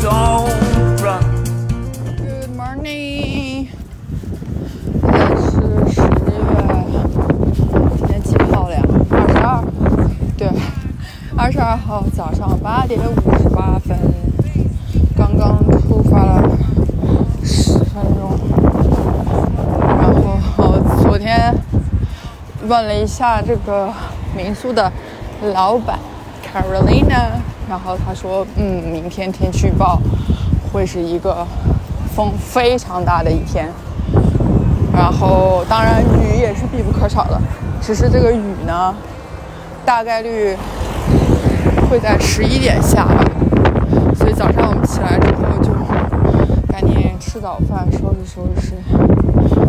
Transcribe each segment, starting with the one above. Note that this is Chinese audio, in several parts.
Good morning。现在是十月，今天几号了呀？二十二。对，二十二号早上八点五十八分，刚刚出发了十分钟。然后昨天问了一下这个民宿的老板 Carolina。然后他说，嗯，明天天气预报会是一个风非常大的一天，然后当然雨也是必不可少的，只是这个雨呢，大概率会在十一点下吧，所以早上我们起来之后就赶紧吃早饭，收拾收拾，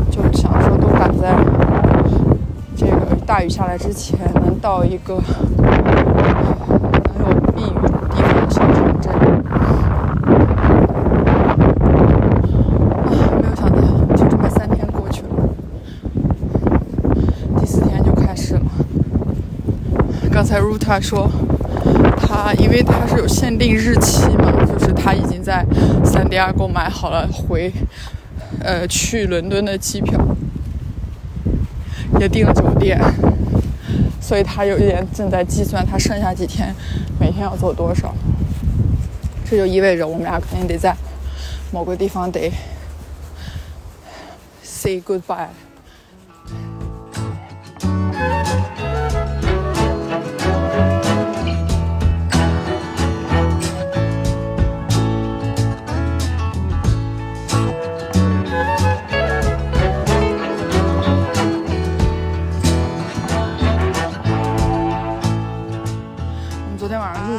就想说都赶在这个大雨下来之前，能到一个能有避雨的地方的小城镇。啊，没有想到就这么三天过去了，第四天就开始了。刚才 Ruta 说，他因为他是有限定日期嘛，就是他已经在三迪亚购买好了回，呃，去伦敦的机票，也订了酒店，所以他有一点正在计算他剩下几天每天要走多少。这就意味着我们俩肯定得在某个地方得 say goodbye。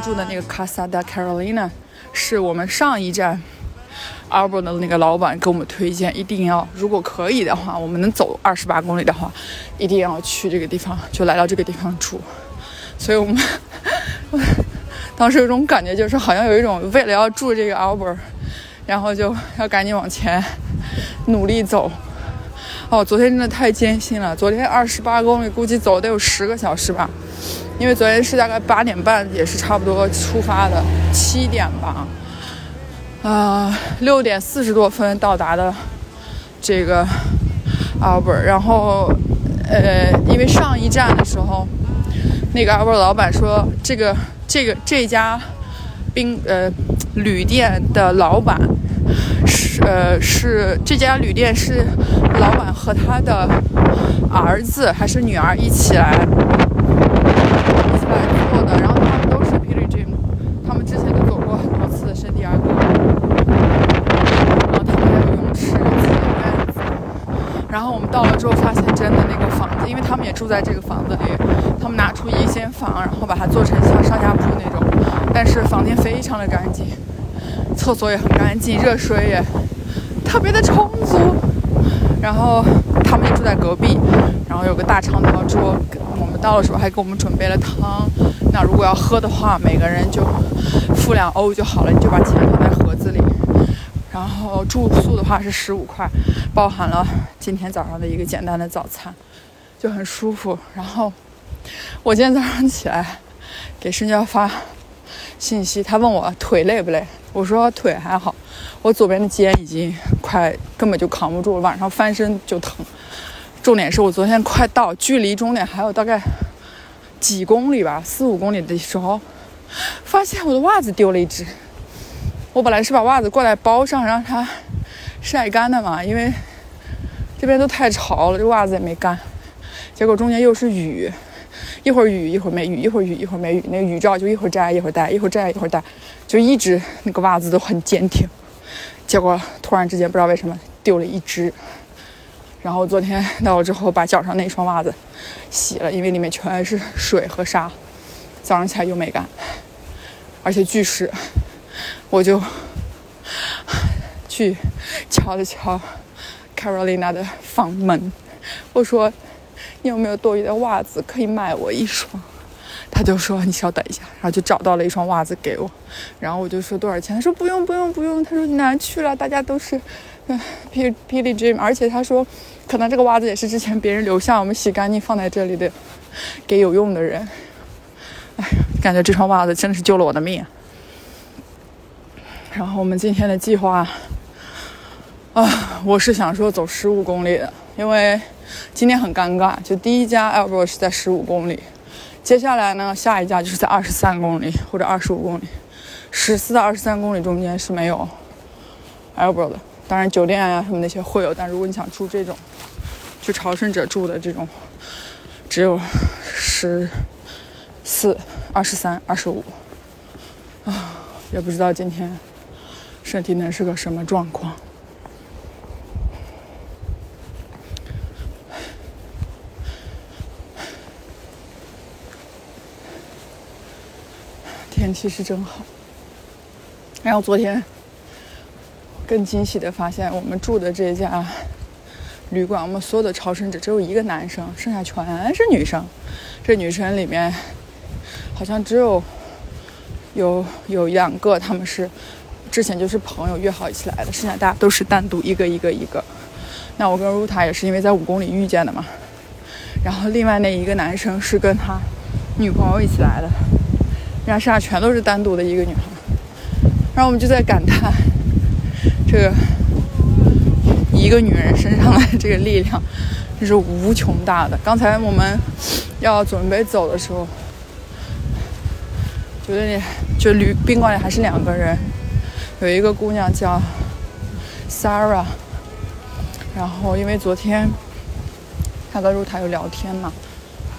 住的那个 Casa da Carolina，是我们上一站 Arbor 的那个老板给我们推荐，一定要如果可以的话，我们能走二十八公里的话，一定要去这个地方，就来到这个地方住。所以我们 当时有种感觉，就是好像有一种为了要住这个 Arbor，然后就要赶紧往前努力走。哦，昨天真的太艰辛了，昨天二十八公里，估计走得有十个小时吧。因为昨天是大概八点半，也是差不多出发的，七点吧，呃，六点四十多分到达的这个 Albert，然后呃，因为上一站的时候，那个 Albert 老板说，这个这个这家宾呃旅店的老板是呃是这家旅店是老板和他的儿子还是女儿一起来。一起来做的，然后他们都是 pilgrim，他们之前都走过很多次圣地亚哥，然后他们还有泳池、自己的院子。然后我们到了之后，发现真的那个房子，因为他们也住在这个房子里，他们拿出一间房，然后把它做成像上下铺那种，但是房间非常的干净，厕所也很干净，热水也特别的充足。然后他们也住在隔壁，然后有个大长条桌。我们到的时候还给我们准备了汤。那如果要喝的话，每个人就付两欧就好了，你就把钱放在盒子里。然后住宿的话是十五块，包含了今天早上的一个简单的早餐，就很舒服。然后我今天早上起来给申娇发信息，他问我腿累不累，我说腿还好，我左边的肩已经快根本就扛不住了，晚上翻身就疼。重点是我昨天快到，距离终点还有大概几公里吧，四五公里的时候，发现我的袜子丢了一只。我本来是把袜子挂在包上让它晒干的嘛，因为这边都太潮了，这袜子也没干。结果中间又是雨，一会儿雨一会儿没雨，一会儿雨一会儿没雨，那个雨罩就一会儿摘一会儿戴，一会儿摘一会儿戴，就一直那个袜子都很坚挺。结果突然之间不知道为什么丢了一只。然后昨天到了之后，把脚上那双袜子洗了，因为里面全是水和沙，早上起来又没干，而且巨湿，我就去敲了敲 Carolina 的房门，我说你有没有多余的袜子可以卖我一双？他就说你稍等一下，然后就找到了一双袜子给我，然后我就说多少钱？他说不用不用不用，他说你哪去了？大家都是嗯 P P D G，而且他说可能这个袜子也是之前别人留下，我们洗干净放在这里的，给有用的人。哎，感觉这双袜子真的是救了我的命。然后我们今天的计划啊，我是想说走十五公里的，因为今天很尴尬，就第一家 a l b r o 是在十五公里，接下来呢，下一家就是在二十三公里或者二十五公里，十四到二十三公里中间是没有 a l b r o 的，当然酒店呀、什么那些会有，但如果你想住这种，就朝圣者住的这种，只有十四、二十三、二十五，啊，也不知道今天身体能是个什么状况。天气是真好。然后昨天更惊喜的发现，我们住的这家旅馆，我们所有的朝圣者只有一个男生，剩下全是女生。这女生里面好像只有有有两个，他们是之前就是朋友约好一起来的，剩下大家都是单独一个一个一个。那我跟 Ruta 也是因为在五公里遇见的嘛。然后另外那一个男生是跟他女朋友一起来的，然后剩下全都是单独的一个女孩。然后我们就在感叹这个一个女人身上的这个力量，真是无穷大的。刚才我们要准备走的时候，酒店里就旅宾馆里还是两个人，有一个姑娘叫 Sarah，然后因为昨天她跟露台有聊天嘛，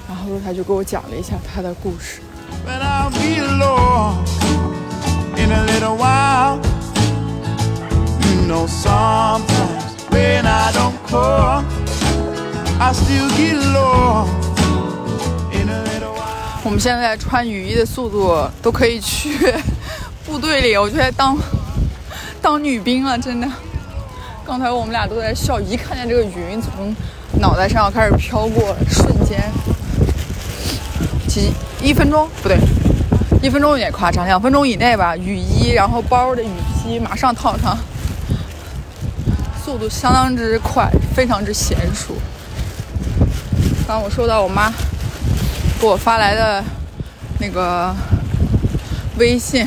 然后露台就给我讲了一下她的故事。But I'll be alone in a little while. You know, sometimes when I don't call, I still get lost in a little while. 我们现在穿雨衣的速度都可以去部队里，我觉得当当女兵了，真的。刚才我们俩都在笑，一看见这个云从脑袋上开始飘过，瞬间几一分钟不对，一分钟有点夸张，两分钟以内吧，雨衣然后包的雨披马上套上，速度相当之快，非常之娴熟。刚我收到我妈给我发来的那个微信，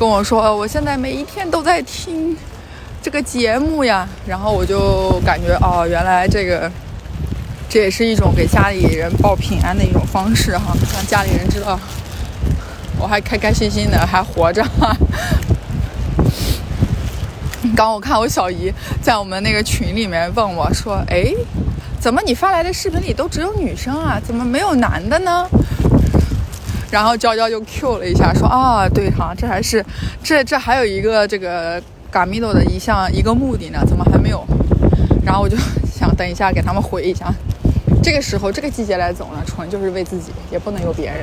跟我说我现在每一天都在听这个节目呀，然后我就感觉哦，原来这个这也是一种给家里人报平安的一种方式哈，让家里人知道我还开开心心的还活着。刚我看我小姨在我们那个群里面问我说：“哎，怎么你发来的视频里都只有女生啊？怎么没有男的呢？”然后娇娇就 Q 了一下，说：“啊，对哈，这还是这这还有一个这个嘎米豆的一项一个目的呢，怎么还没有？”然后我就想等一下给他们回一下。这个时候这个季节来走呢，纯就是为自己，也不能有别人。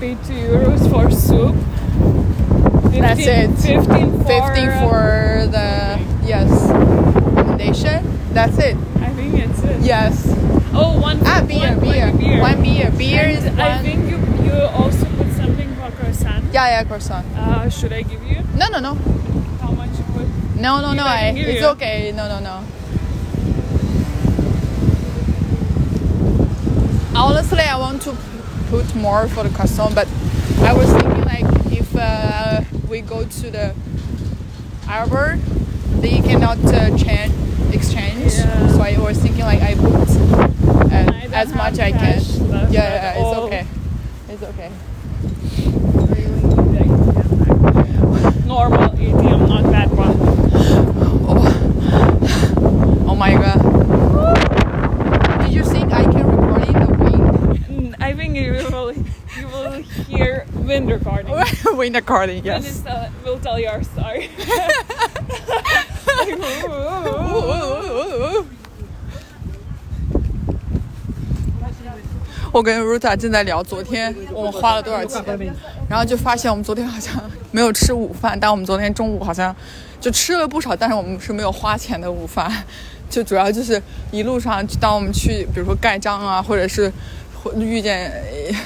Paid two euros for soup. 15, That's it. 15 for, 50 for the yes recommendation. That's it. I think it's it. Yes. Oh, one. Ah, beer, one, beer, One beer. One beer. Beer is And one. I think you you also put something for croissant. Yeah, yeah, croissant. Uh, should I give you No, no, no, how much you put? no, no, no. I, it's you. okay. No, no, no. Honestly, I want to put more for the croissant, but I was thinking like if uh, we go to the arbor, they cannot uh, change exchange. Yeah. So I was thinking like I put uh, as much I can. Yeah, yeah, it's all. okay. It's okay. Normal ATM, not that one. Oh my god. Winter gardening. winter garden And yes uh, we'll tell you our story. 我跟 Ruta 正在聊昨天我们花了多少钱，然后就发现我们昨天好像没有吃午饭，但我们昨天中午好像就吃了不少，但是我们是没有花钱的午饭，就主要就是一路上当我们去，比如说盖章啊，或者是或会遇见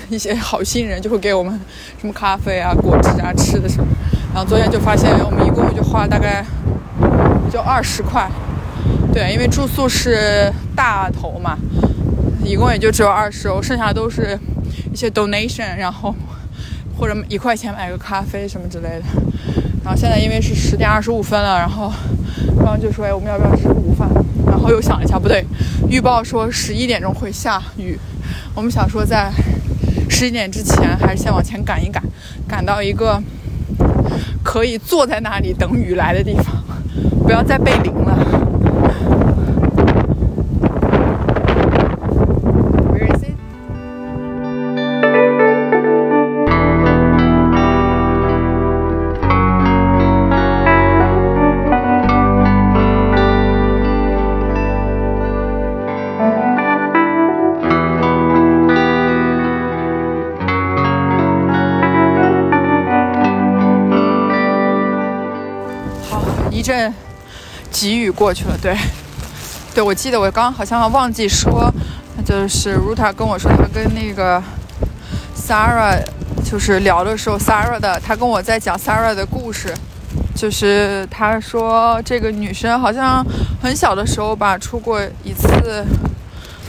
一些好心人，就会给我们什么咖啡啊、果汁啊、吃的什么，然后昨天就发现我们一共就花了大概就二十块，对，因为住宿是大头嘛。一共也就只有二十欧，剩下都是一些 donation，然后或者一块钱买个咖啡什么之类的。然后现在因为是十点二十五分了，然后刚刚就说哎我们要不要吃午饭？然后又想了一下，不对，预报说十一点钟会下雨，我们想说在十一点之前还是先往前赶一赶，赶到一个可以坐在那里等雨来的地方，不要再被淋阵急雨过去了，对，对，我记得我刚好像忘记说，就是 Ruta 跟我说，他跟那个 Sarah 就是聊的时候，Sarah 的，他跟我在讲 Sarah 的故事，就是他说这个女生好像很小的时候吧出过一次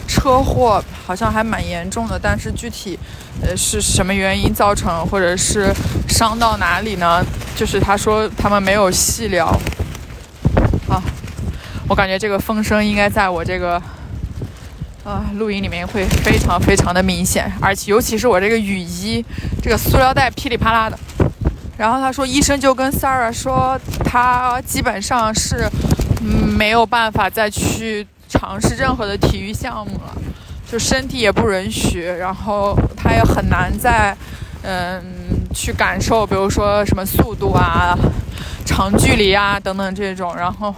车祸，好像还蛮严重的，但是具体呃是什么原因造成，或者是伤到哪里呢？就是他说他们没有细聊。我感觉这个风声应该在我这个啊录音里面会非常非常的明显，而且尤其是我这个雨衣，这个塑料袋噼里啪啦的。然后他说，医生就跟 s a r a 说，他基本上是没有办法再去尝试任何的体育项目了，就身体也不允许，然后他也很难再嗯去感受，比如说什么速度啊、长距离啊等等这种。然后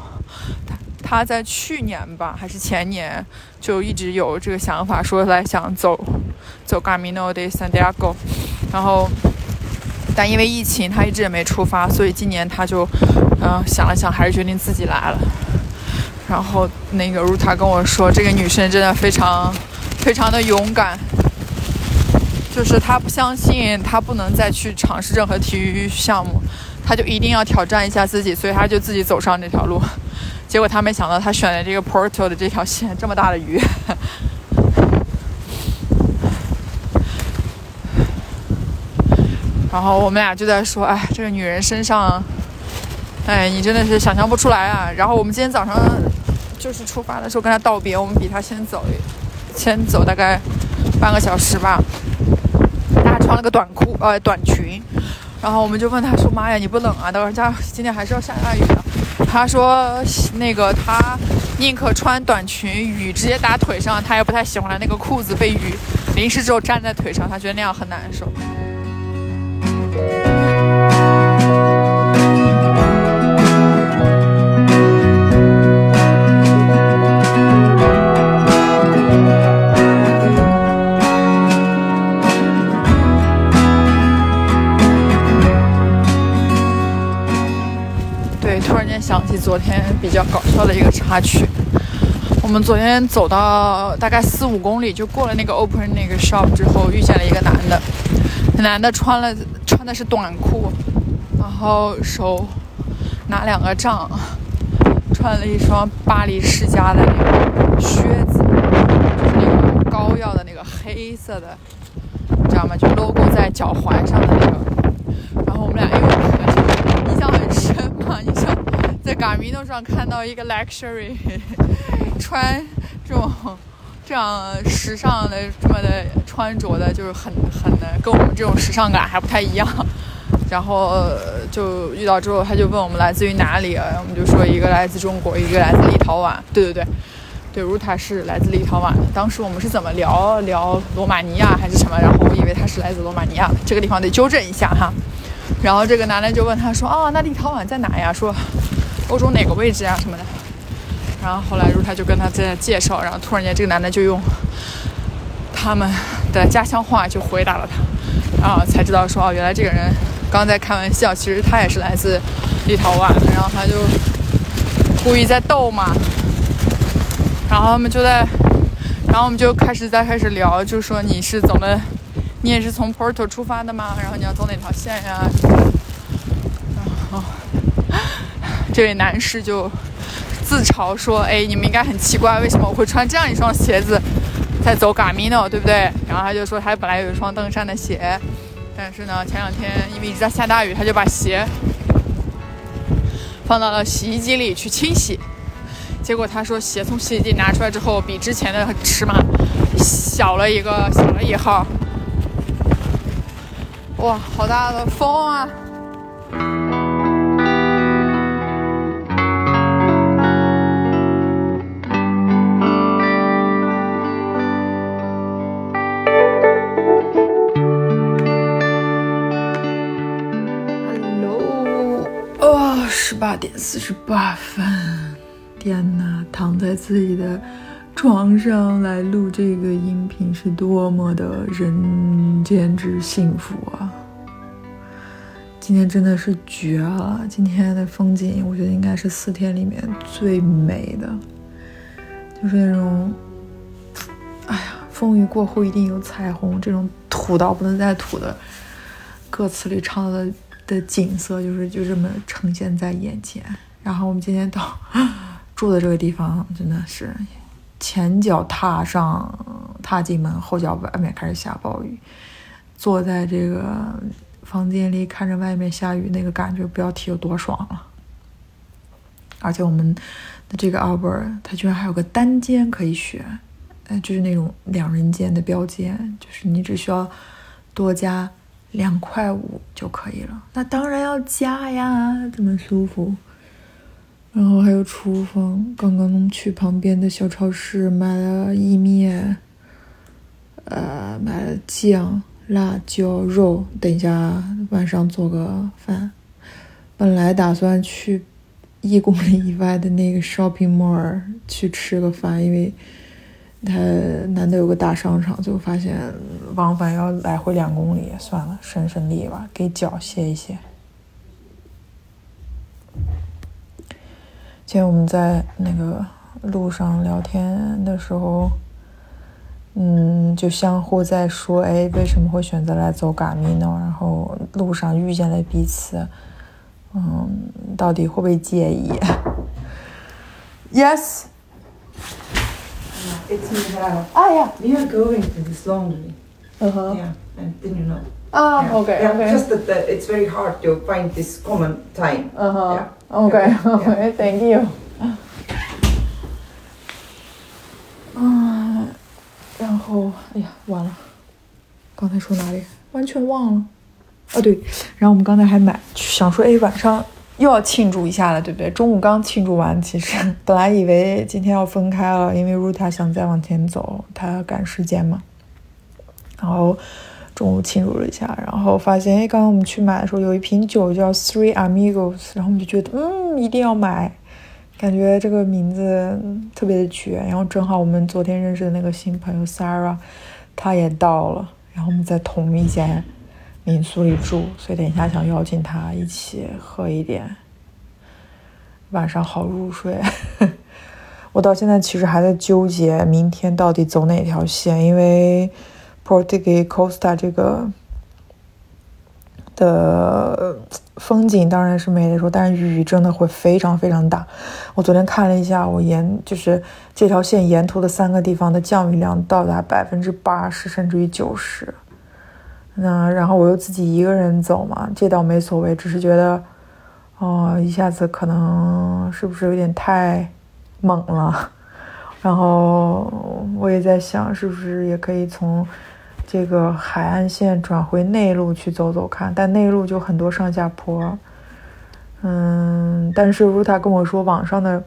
他在去年吧还是前年就一直有这个想法，说来想走走 Camino de Santiago，然后。但因为疫情，他一直也没出发，所以今年他就，嗯、想了想，还是决定自己来了。然后那个 Ruta 跟我说，这个女生真的非常非常的勇敢，就是她不相信她不能再去尝试任何体育项目，她就一定要挑战一下自己，所以她就自己走上这条路。结果他没想到，他选的这个 Porto 的这条线这么大的鱼。然后我们俩就在说，哎，这个女人身上，哎，你真的是想象不出来啊。然后我们今天早上就是出发的时候跟她道别，我们比她先走，先走大概半个小时吧。她还穿了个短裤，呃，短裙。然后我们就问她说：“妈呀，你不冷啊？等会儿家今天还是要下大雨的。”他说：“那个他宁可穿短裙，雨直接打腿上，他也不太喜欢那个裤子被雨淋湿之后粘在腿上，他觉得那样很难受。”想起昨天比较搞笑的一个插曲。我们昨天走到大概四五公里，就过了那个 open 那个 shop 之后，遇见了一个男的。男的穿了穿的是短裤，然后手拿两个杖，穿了一双巴黎世家的那个靴子，就是那个高腰的那个黑色的，你知道吗？就 logo 在脚踝上的那个。然后我们俩因为很印象很深嘛，你想在 Garmino 上看到一个 luxury 穿这种这样时尚的这么的穿着的，就是很很的跟我们这种时尚感还不太一样。然后就遇到之后，他就问我们来自于哪里，我们就说一个来自中国，一个来自立陶宛。对对对。对如他是来自立陶宛。当时我们是怎么聊聊罗马尼亚还是什么？然后我以为他是来自罗马尼亚，这个地方得纠正一下哈。然后这个男的就问他说：“哦，那立陶宛在哪呀？说欧洲哪个位置啊什么的。”然后后来如他就跟他在介绍，然后突然间这个男的就用他们的家乡话就回答了他，然后才知道说哦，原来这个人刚在开玩笑，其实他也是来自立陶宛，然后他就故意在逗嘛。然后他们就在，然后我们就开始在开始聊，就说你是怎么，你也是从 Porto 出发的吗？然后你要走哪条线呀后这位男士就自嘲说：“哎，你们应该很奇怪，为什么我会穿这样一双鞋子在走 Gamino，对不对？”然后他就说他本来有一双登山的鞋，但是呢，前两天因为一直在下大雨，他就把鞋放到了洗衣机里去清洗。结果他说鞋从洗衣机拿出来之后，比之前的尺码小了一个，小了一号。哇，好大的风啊！八点四十八分，天呐，躺在自己的床上来录这个音频是多么的人间之幸福啊！今天真的是绝了，今天的风景我觉得应该是四天里面最美的，就是那种，哎呀，风雨过后一定有彩虹，这种土到不能再土的歌词里唱的的景色，就是就这么呈现在眼前。然后我们今天到 住的这个地方，真的是前脚踏上踏进门，后脚外面开始下暴雨，坐在这个房间里看着外面下雨，那个感觉不要提有多爽了。而且我们的这个 Albert，它居然还有个单间可以选，呃，就是那种两人间的标间，就是你只需要多加两块五就可以了。那当然要加呀，这么舒服。然后还有厨房，刚刚去旁边的小超市买了意面，呃，买了酱、辣椒、肉，等一下晚上做个饭。本来打算去一公里以外的那个 shopping mall 去吃个饭，因为他难得有个大商场，最后发现往返要来回两公里，算了，省省力吧，给脚歇一歇。今天我们在那个路上聊天的时候，嗯，就相互在说，哎，为什么会选择来走嘎米呢？然后路上遇见了彼此，嗯，到底会不会介意？Yes. It's me now. 啊呀， We are going to this laundry. 嗯哼， Yeah, and then you know. 啊 Yeah. ，OK Yeah, OK， Just that uh, it's very hard to find this common time. 嗯哼 Yeah. ，OK Yeah. OK，Thank you。啊，然后，哎呀，完了，刚才说哪里？完全忘了。哦，对，然后我们刚才还买，想说，哎，晚上 又要庆祝一下了，对不对？中午刚庆祝完，其实 本来以为今天要分开了，因为 Ruta 想再往前走，她赶时间嘛。然后中午庆祝了一下，然后发现，哎，刚刚我们去买的时候有一瓶酒叫 Three Amigos，然后我们就觉得，嗯，一定要买，感觉这个名字特别的绝。然后正好我们昨天认识的那个新朋友 Sarah，她也到了，然后我们在同一间民宿里住，所以等一下想邀请他一起喝一点，晚上好入睡。我到现在其实还在纠结明天到底走哪条线，因为 Portugal Costa 这个的风景当然是没得说，但是雨真的会非常非常大。我昨天看了一下，我沿就是这条线沿途的三个地方的降雨量到达百分之八十甚至于九十。那然后我又自己一个人走嘛，这倒没所谓，只是觉得哦，一下子可能是不是有点太猛了？然后我也在想，是不是也可以从这个海岸线转回内陆去走走看？但内陆就很多上下坡。嗯，但是 Ruta 跟我说，网上的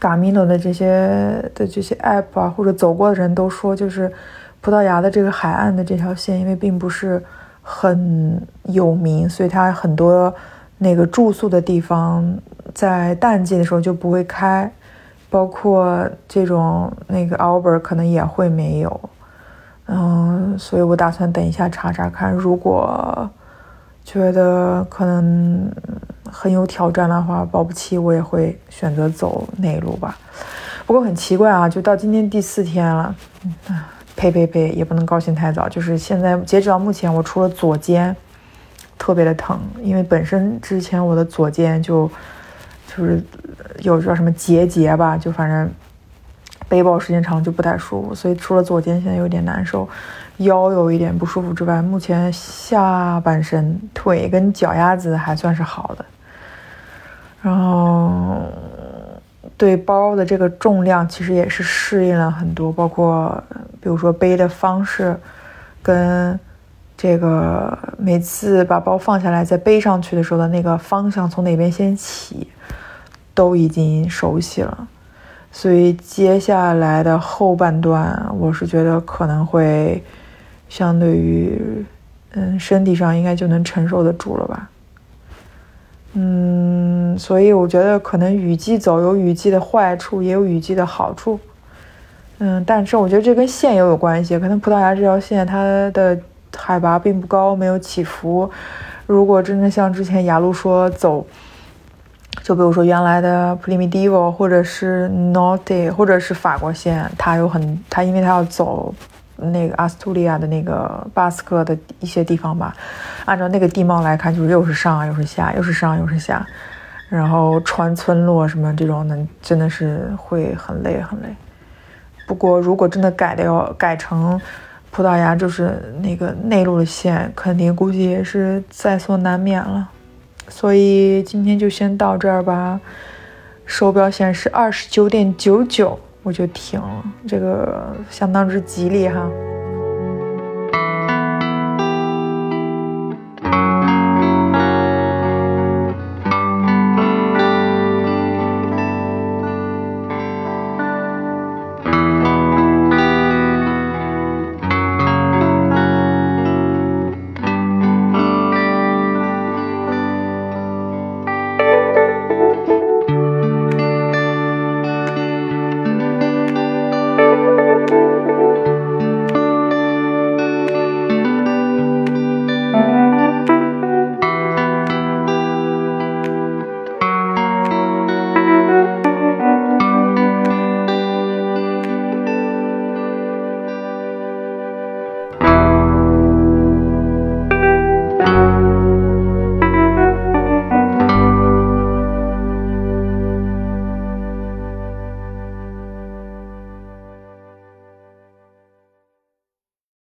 Gamino 的这些的这些 app 啊，或者走过的人都说，就是葡萄牙的这个海岸的这条线，因为并不是很有名，所以它很多那个住宿的地方在淡季的时候就不会开，包括这种那个 Albert 可能也会没有。嗯，所以我打算等一下查查看，如果觉得可能很有挑战的话，保不齐我也会选择走内陆吧。不过很奇怪啊，就到今天第四天了，嗯，呸呸呸，也不能高兴太早。就是现在截止到目前，我除了左肩特别的疼，因为本身之前我的左肩就就是有叫什么结节吧，就反正。背包时间长就不太舒服，所以除了左肩现在有点难受，腰有一点不舒服之外，目前下半身、腿跟脚丫子还算是好的。然后对包的这个重量其实也是适应了很多，包括比如说背的方式，跟这个每次把包放下来再背上去的时候的那个方向从哪边先起，都已经熟悉了。所以接下来的后半段，我是觉得可能会相对于，嗯，身体上应该就能承受得住了吧。嗯，所以我觉得可能雨季走有雨季的坏处，也有雨季的好处。嗯，但是我觉得这跟线也有关系，可能葡萄牙这条线它的海拔并不高，没有起伏。如果真的像之前雅路说走。就比如说原来的 p r i m i d i v o 或者是 Norte，或者是法国线，它有很它，因为它要走那个阿斯图利亚的那个巴斯克的一些地方吧。按照那个地貌来看，就是又是上又是下，又是上又是下，然后穿村落什么这种的，真的是会很累很累。不过如果真的改的要改成葡萄牙就是那个内陆的线，肯定估计也是在所难免了。所以今天就先到这儿吧。手表显示二十九点九九，我就停了。这个相当之吉利哈。